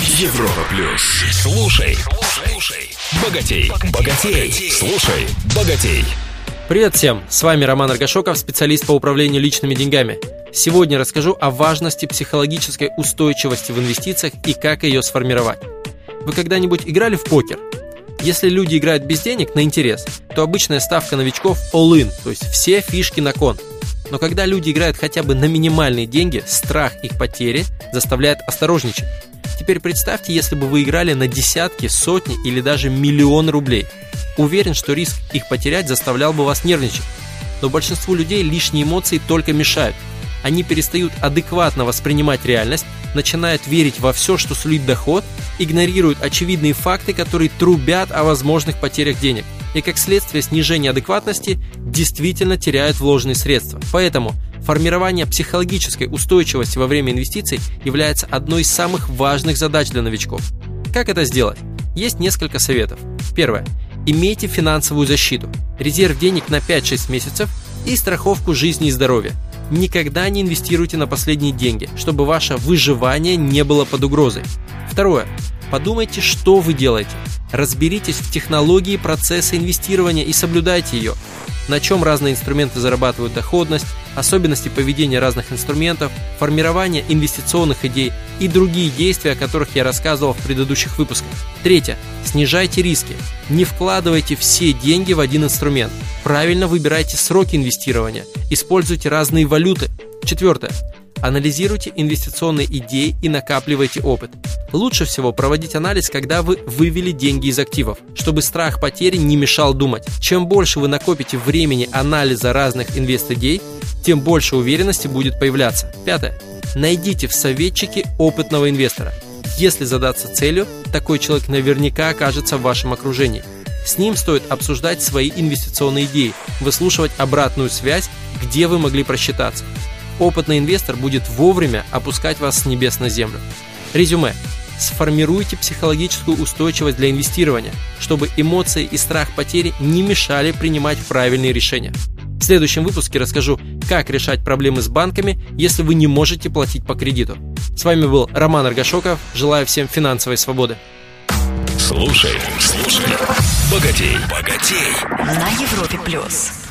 Европа плюс. Слушай, слушай, богатей, богатей, слушай, богатей. Привет всем! С вами Роман Аргашоков, специалист по управлению личными деньгами. Сегодня расскажу о важности психологической устойчивости в инвестициях и как ее сформировать. Вы когда-нибудь играли в покер? Если люди играют без денег на интерес, то обычная ставка новичков all-in, то есть все фишки на кон. Но когда люди играют хотя бы на минимальные деньги, страх их потери заставляет осторожничать. Теперь представьте, если бы вы играли на десятки, сотни или даже миллион рублей. Уверен, что риск их потерять заставлял бы вас нервничать. Но большинству людей лишние эмоции только мешают. Они перестают адекватно воспринимать реальность, начинают верить во все, что сулит доход, игнорируют очевидные факты, которые трубят о возможных потерях денег. И как следствие снижения адекватности действительно теряют вложенные средства. Поэтому формирование психологической устойчивости во время инвестиций является одной из самых важных задач для новичков. Как это сделать? Есть несколько советов. Первое. Имейте финансовую защиту, резерв денег на 5-6 месяцев и страховку жизни и здоровья. Никогда не инвестируйте на последние деньги, чтобы ваше выживание не было под угрозой. Второе. Подумайте, что вы делаете. Разберитесь в технологии процесса инвестирования и соблюдайте ее на чем разные инструменты зарабатывают доходность, особенности поведения разных инструментов, формирование инвестиционных идей и другие действия, о которых я рассказывал в предыдущих выпусках. Третье. Снижайте риски. Не вкладывайте все деньги в один инструмент. Правильно выбирайте сроки инвестирования. Используйте разные валюты. Четвертое. Анализируйте инвестиционные идеи и накапливайте опыт. Лучше всего проводить анализ, когда вы вывели деньги из активов, чтобы страх потери не мешал думать. Чем больше вы накопите времени анализа разных инвест-идей, тем больше уверенности будет появляться. Пятое. Найдите в советчике опытного инвестора. Если задаться целью, такой человек наверняка окажется в вашем окружении. С ним стоит обсуждать свои инвестиционные идеи, выслушивать обратную связь, где вы могли просчитаться опытный инвестор будет вовремя опускать вас с небес на землю. Резюме. Сформируйте психологическую устойчивость для инвестирования, чтобы эмоции и страх потери не мешали принимать правильные решения. В следующем выпуске расскажу, как решать проблемы с банками, если вы не можете платить по кредиту. С вами был Роман Аргашоков. Желаю всем финансовой свободы. Слушай, слушай, богатей, богатей. На Европе плюс.